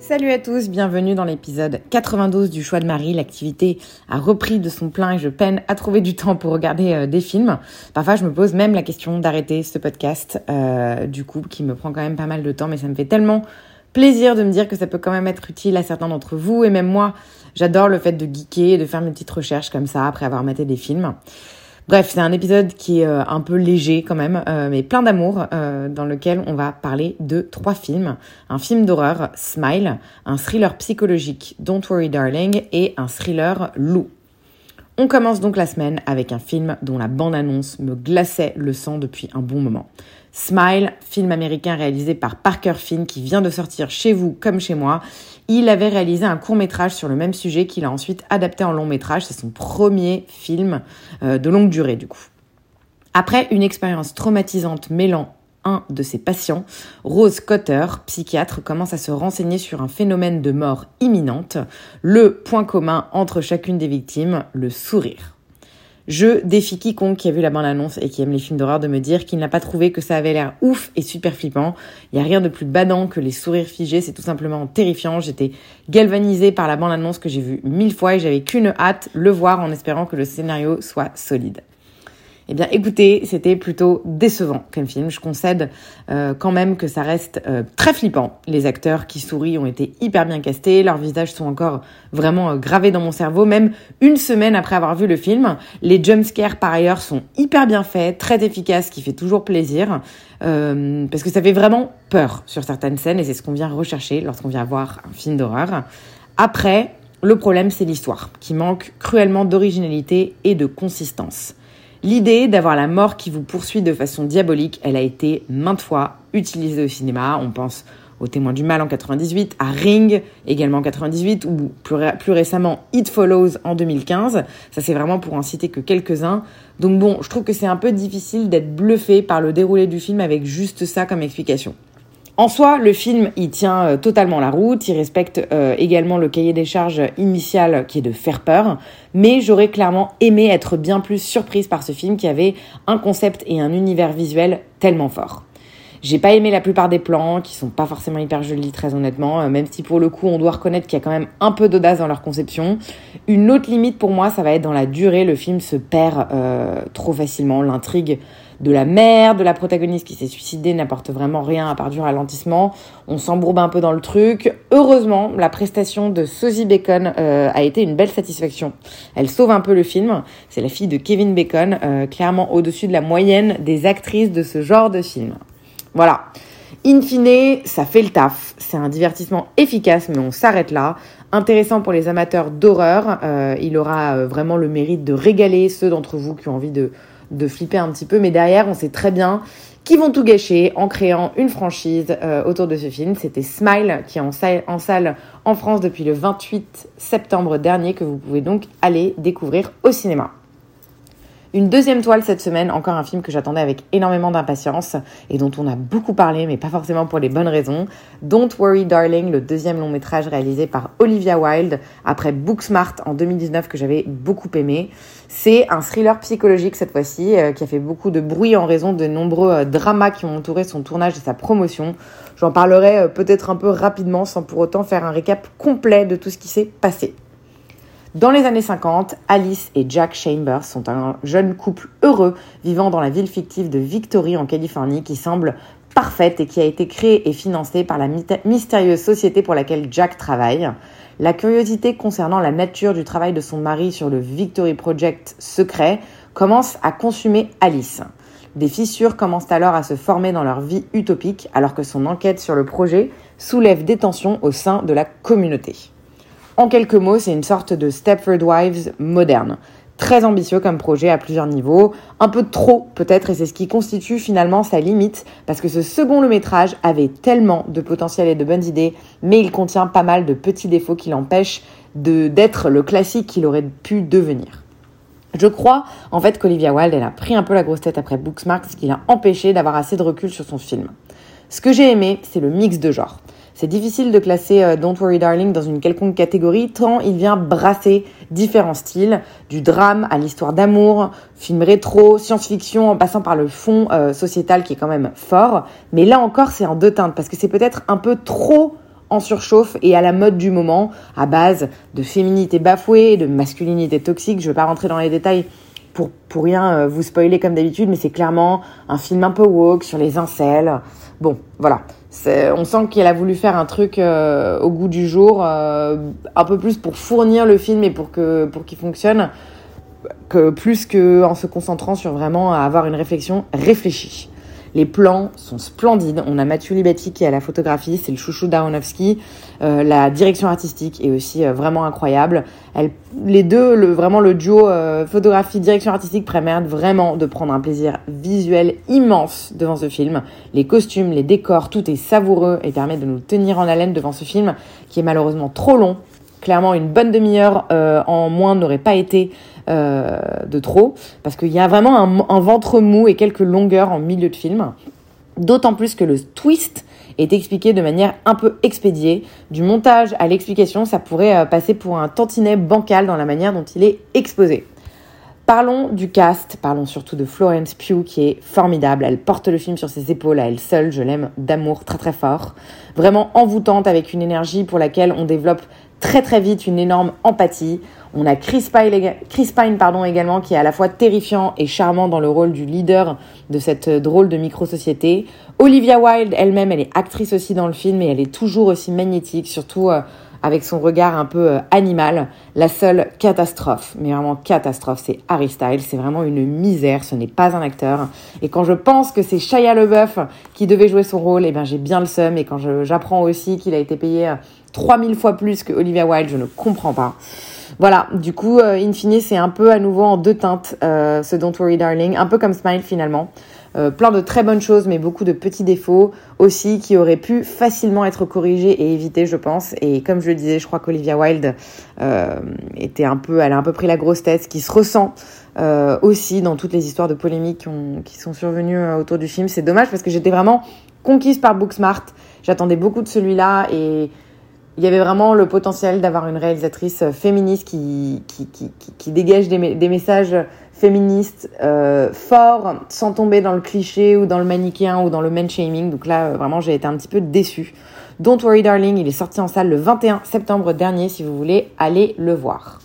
Salut à tous, bienvenue dans l'épisode 92 du Choix de Marie. L'activité a repris de son plein et je peine à trouver du temps pour regarder euh, des films. Parfois, je me pose même la question d'arrêter ce podcast, euh, du coup, qui me prend quand même pas mal de temps, mais ça me fait tellement plaisir de me dire que ça peut quand même être utile à certains d'entre vous et même moi, j'adore le fait de geeker et de faire mes petites recherches comme ça après avoir maté des films. Bref, c'est un épisode qui est euh, un peu léger quand même, euh, mais plein d'amour, euh, dans lequel on va parler de trois films. Un film d'horreur, Smile, un thriller psychologique, Don't Worry Darling, et un thriller Lou. On commence donc la semaine avec un film dont la bande-annonce me glaçait le sang depuis un bon moment. Smile, film américain réalisé par Parker Finn qui vient de sortir chez vous comme chez moi. Il avait réalisé un court métrage sur le même sujet qu'il a ensuite adapté en long métrage. C'est son premier film euh, de longue durée du coup. Après une expérience traumatisante mêlant un de ses patients, Rose Cotter, psychiatre, commence à se renseigner sur un phénomène de mort imminente, le point commun entre chacune des victimes, le sourire. Je défie quiconque qui a vu la bande-annonce et qui aime les films d'horreur de me dire qu'il n'a pas trouvé que ça avait l'air ouf et super flippant. Il n'y a rien de plus badant que les sourires figés, c'est tout simplement terrifiant. J'étais galvanisée par la bande-annonce que j'ai vue mille fois et j'avais qu'une hâte, le voir en espérant que le scénario soit solide. Eh bien, écoutez, c'était plutôt décevant comme film. Je concède euh, quand même que ça reste euh, très flippant. Les acteurs qui sourient ont été hyper bien castés, leurs visages sont encore vraiment euh, gravés dans mon cerveau, même une semaine après avoir vu le film. Les jumpscares, par ailleurs, sont hyper bien faits, très efficaces, ce qui fait toujours plaisir, euh, parce que ça fait vraiment peur sur certaines scènes, et c'est ce qu'on vient rechercher lorsqu'on vient voir un film d'horreur. Après, le problème, c'est l'histoire, qui manque cruellement d'originalité et de consistance. L'idée d'avoir la mort qui vous poursuit de façon diabolique, elle a été maintes fois utilisée au cinéma. On pense au Témoin du Mal en 98, à Ring également en 98, ou plus, plus récemment It Follows en 2015. Ça c'est vraiment pour en citer que quelques-uns. Donc bon, je trouve que c'est un peu difficile d'être bluffé par le déroulé du film avec juste ça comme explication. En soi, le film, il tient euh, totalement la route, il respecte euh, également le cahier des charges initial qui est de faire peur, mais j'aurais clairement aimé être bien plus surprise par ce film qui avait un concept et un univers visuel tellement forts. J'ai pas aimé la plupart des plans, qui sont pas forcément hyper jolis, très honnêtement, euh, même si pour le coup on doit reconnaître qu'il y a quand même un peu d'audace dans leur conception. Une autre limite pour moi, ça va être dans la durée, le film se perd trop facilement, l'intrigue de la mère, de la protagoniste qui s'est suicidée n'apporte vraiment rien à part du ralentissement. On s'embourbe un peu dans le truc. Heureusement, la prestation de Sosie Bacon euh, a été une belle satisfaction. Elle sauve un peu le film. C'est la fille de Kevin Bacon, euh, clairement au-dessus de la moyenne des actrices de ce genre de film. Voilà. In fine, ça fait le taf. C'est un divertissement efficace, mais on s'arrête là. Intéressant pour les amateurs d'horreur. Euh, il aura euh, vraiment le mérite de régaler ceux d'entre vous qui ont envie de, de flipper un petit peu. Mais derrière, on sait très bien qu'ils vont tout gâcher en créant une franchise euh, autour de ce film. C'était Smile qui est en salle, en salle en France depuis le 28 septembre dernier, que vous pouvez donc aller découvrir au cinéma. Une deuxième toile cette semaine, encore un film que j'attendais avec énormément d'impatience et dont on a beaucoup parlé, mais pas forcément pour les bonnes raisons. Don't Worry Darling, le deuxième long métrage réalisé par Olivia Wilde après Booksmart en 2019 que j'avais beaucoup aimé. C'est un thriller psychologique cette fois-ci euh, qui a fait beaucoup de bruit en raison de nombreux euh, dramas qui ont entouré son tournage et sa promotion. J'en parlerai euh, peut-être un peu rapidement sans pour autant faire un récap complet de tout ce qui s'est passé. Dans les années 50, Alice et Jack Chambers sont un jeune couple heureux vivant dans la ville fictive de Victory en Californie qui semble parfaite et qui a été créée et financée par la mystérieuse société pour laquelle Jack travaille. La curiosité concernant la nature du travail de son mari sur le Victory Project secret commence à consumer Alice. Des fissures commencent alors à se former dans leur vie utopique alors que son enquête sur le projet soulève des tensions au sein de la communauté. En quelques mots, c'est une sorte de Stepford Wives moderne. très ambitieux comme projet à plusieurs niveaux, un peu trop peut-être, et c'est ce qui constitue finalement sa limite, parce que ce second long métrage avait tellement de potentiel et de bonnes idées, mais il contient pas mal de petits défauts qui l'empêchent d'être le classique qu'il aurait pu devenir. Je crois en fait qu'Olivia Wilde, elle a pris un peu la grosse tête après Booksmart, ce qui l'a empêché d'avoir assez de recul sur son film. Ce que j'ai aimé, c'est le mix de genres. C'est difficile de classer euh, Don't Worry Darling dans une quelconque catégorie tant il vient brasser différents styles, du drame à l'histoire d'amour, film rétro, science-fiction en passant par le fond euh, sociétal qui est quand même fort. Mais là encore c'est en deux teintes parce que c'est peut-être un peu trop en surchauffe et à la mode du moment, à base de féminité bafouée, de masculinité toxique. Je ne vais pas rentrer dans les détails pour, pour rien euh, vous spoiler comme d'habitude, mais c'est clairement un film un peu woke sur les incels. Bon, voilà on sent qu'elle a voulu faire un truc euh, au goût du jour, euh, un peu plus pour fournir le film et pour que pour qu'il fonctionne, plus que en se concentrant sur vraiment avoir une réflexion réfléchie. Les plans sont splendides. On a Mathieu Libetti qui est à la photographie, c'est le chouchou d'Aronofsky. Euh, la direction artistique est aussi euh, vraiment incroyable. Elle, les deux, le, vraiment le duo euh, photographie-direction artistique permettent vraiment de prendre un plaisir visuel immense devant ce film. Les costumes, les décors, tout est savoureux et permet de nous tenir en haleine devant ce film qui est malheureusement trop long. Clairement, une bonne demi-heure en moins n'aurait pas été euh, de trop, parce qu'il y a vraiment un, ventre mou et quelques longueurs en milieu de film. D'autant plus que le twist est expliqué de manière un peu expédiée. Du montage à l'explication, ça pourrait euh, passer pour un tantinet bancal dans la manière dont il est exposé. Parlons du cast, parlons surtout de Florence Pugh qui est formidable. Elle porte le film sur ses épaules à elle seule, je l'aime d'amour très très fort. Vraiment envoûtante avec une énergie pour laquelle on développe très très vite une énorme empathie. On a Chris Pine, Chris Pine pardon, également qui est à la fois terrifiant et charmant dans le rôle du leader de cette drôle de micro-société. Olivia Wilde elle-même, elle est actrice aussi dans le film et elle est toujours aussi magnétique, surtout euh, avec son regard un peu euh, animal. La seule catastrophe, mais vraiment catastrophe, c'est Harry Styles. C'est vraiment une misère, ce n'est pas un acteur. Et quand je pense que c'est Shia LeBeouf qui devait jouer son rôle, eh bien j'ai bien le seum. Et quand j'apprends aussi qu'il a été payé 3000 euh, fois plus que Olivia Wilde, je ne comprends pas. Voilà, du coup, euh, in fine, c'est un peu à nouveau en deux teintes, euh, ce Don't Worry Darling, un peu comme Smile finalement. Euh, plein de très bonnes choses, mais beaucoup de petits défauts aussi qui auraient pu facilement être corrigés et évités, je pense. Et comme je le disais, je crois qu'Olivia Wilde était un peu, elle a un peu pris la grosse tête, qui se ressent aussi dans toutes les histoires de polémiques qui, sont survenues autour du film. C'est dommage parce que j'étais vraiment conquise par Booksmart. J'attendais beaucoup de celui-là et il y avait vraiment le potentiel d'avoir une réalisatrice féministe qui, dégage des, des, messages féministes euh, forts sans tomber dans le cliché ou dans le manichéen ou dans le man-shaming. Donc là, euh, vraiment, j'ai été un petit peu déçue. Don't Worry Darling, il est sorti en salle le 21 septembre dernier si vous voulez aller le voir.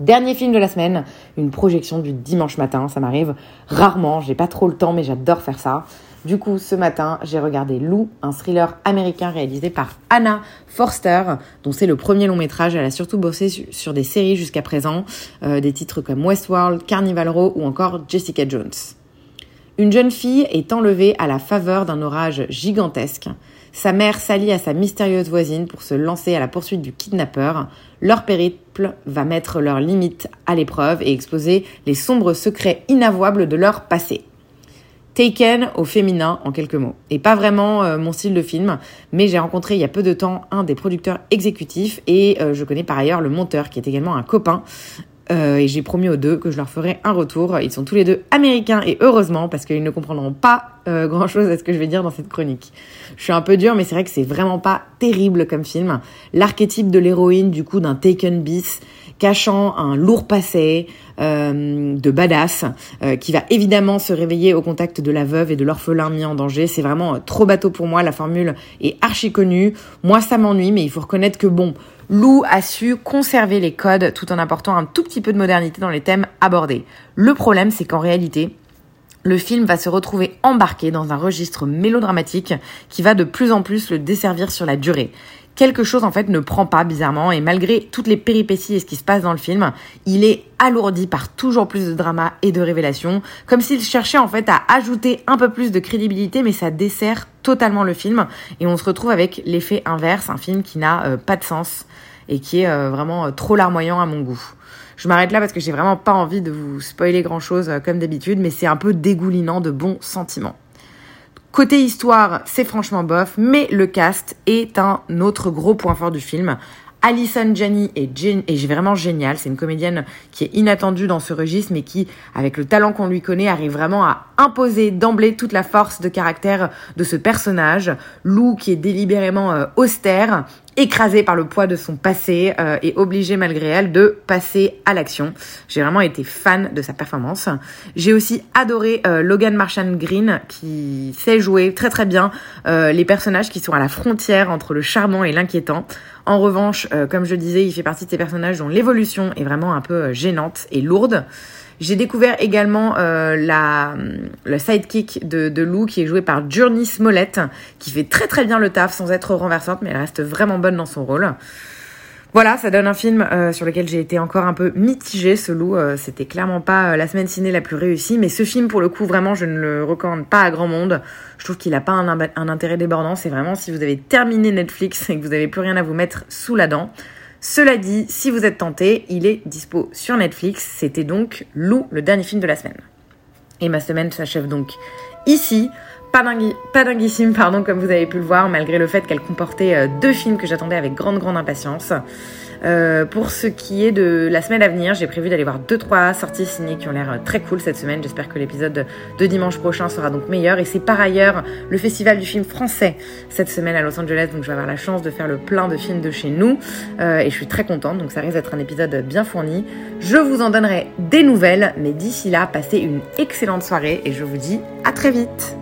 Dernier film de la semaine, une projection du dimanche matin, ça m'arrive rarement, j'ai pas trop le temps mais j'adore faire ça. Du coup, ce matin, j'ai regardé Lou, un thriller américain réalisé par Anna Forster, dont c'est le premier long métrage. Elle a surtout bossé sur des séries jusqu'à présent, euh, des titres comme Westworld, Carnival Row ou encore Jessica Jones. Une jeune fille est enlevée à la faveur d'un orage gigantesque. Sa mère s'allie à sa mystérieuse voisine pour se lancer à la poursuite du kidnappeur. Leur périple va mettre leurs limites à l'épreuve et exposer les sombres secrets inavouables de leur passé. Taken au féminin en quelques mots. Et pas vraiment euh, mon style de film, mais j'ai rencontré il y a peu de temps un des producteurs exécutifs et euh, je connais par ailleurs le monteur qui est également un copain. Euh, et j'ai promis aux deux que je leur ferai un retour. Ils sont tous les deux américains et heureusement parce qu'ils ne comprendront pas grand chose à ce que je vais dire dans cette chronique. Je suis un peu dur mais c'est vrai que c'est vraiment pas terrible comme film. L'archétype de l'héroïne du coup d'un Taken bis cachant un lourd passé euh, de badass euh, qui va évidemment se réveiller au contact de la veuve et de l'orphelin mis en danger. C'est vraiment euh, trop bateau pour moi. La formule est archi connue. Moi, ça m'ennuie, mais il faut reconnaître que bon, Lou a su conserver les codes tout en apportant un tout petit peu de modernité dans les thèmes abordés. Le problème, c'est qu'en réalité, le film va se retrouver embarqué dans un registre mélodramatique qui va de plus en plus le desservir sur la durée quelque chose en fait ne prend pas bizarrement et malgré toutes les péripéties et ce qui se passe dans le film, il est alourdi par toujours plus de drama et de révélations, comme s'il cherchait en fait à ajouter un peu plus de crédibilité mais ça dessert totalement le film et on se retrouve avec l'effet inverse, un film qui n'a euh, pas de sens et qui est euh, vraiment euh, trop larmoyant à mon goût. Je m'arrête là parce que j'ai vraiment pas envie de vous spoiler grand chose comme d'habitude, mais c'est un peu dégoulinant de bons sentiments. Côté histoire, c'est franchement bof, mais le cast est un autre gros point fort du film. Alison Janney est, vraiment géniale. C'est une comédienne qui est inattendue dans ce registre, mais qui, avec le talent qu'on lui connaît, arrive vraiment à imposer d'emblée toute la force de caractère de ce personnage. Lou, qui est délibérément euh, austère, écrasée par le poids de son passé euh, et obligée malgré elle de passer à l'action. J'ai vraiment été fan de sa performance. J'ai aussi adoré euh, Logan Marchand Green qui sait jouer très très bien les personnages qui sont à la frontière entre le charmant et l'inquiétant. En revanche, euh, comme je disais, il fait partie de ces personnages dont l'évolution est vraiment un peu euh, gênante et lourde. J'ai découvert également euh, la, le sidekick de, de Lou qui est joué par Journey Smollett, qui fait très très bien le taf sans être renversante, mais elle reste vraiment bonne dans son rôle. Voilà, ça donne un film euh, sur lequel j'ai été encore un peu mitigée. Ce loup, euh, c'était clairement pas euh, la semaine ciné la plus réussie, mais ce film, pour le coup, vraiment, je ne le recommande pas à grand monde. Je trouve qu'il n'a pas un, un, intérêt débordant. C'est vraiment si vous avez terminé Netflix et que vous n'avez plus rien à vous mettre sous la dent. Cela dit, si vous êtes tenté, il est dispo sur Netflix. C'était donc Lou, le dernier film de la semaine. Et ma semaine s'achève donc ici pas, dinguissime, pardon, comme vous avez pu le voir, malgré le fait qu'elle comportait euh, deux films que j'attendais avec grande, grande impatience. Euh, pour ce qui est de la semaine à venir, j'ai prévu d'aller voir deux trois sorties ciné qui ont l'air euh, très cool cette semaine. J'espère que l'épisode de dimanche prochain sera donc meilleur. Et c'est par ailleurs le festival du film français cette semaine à Los Angeles, donc je vais avoir la chance de faire le plein de films de chez nous. et je suis très contente, donc ça risque d'être un épisode bien fourni. Je vous en donnerai des nouvelles, mais d'ici là, passez une excellente soirée et je vous dis à très vite.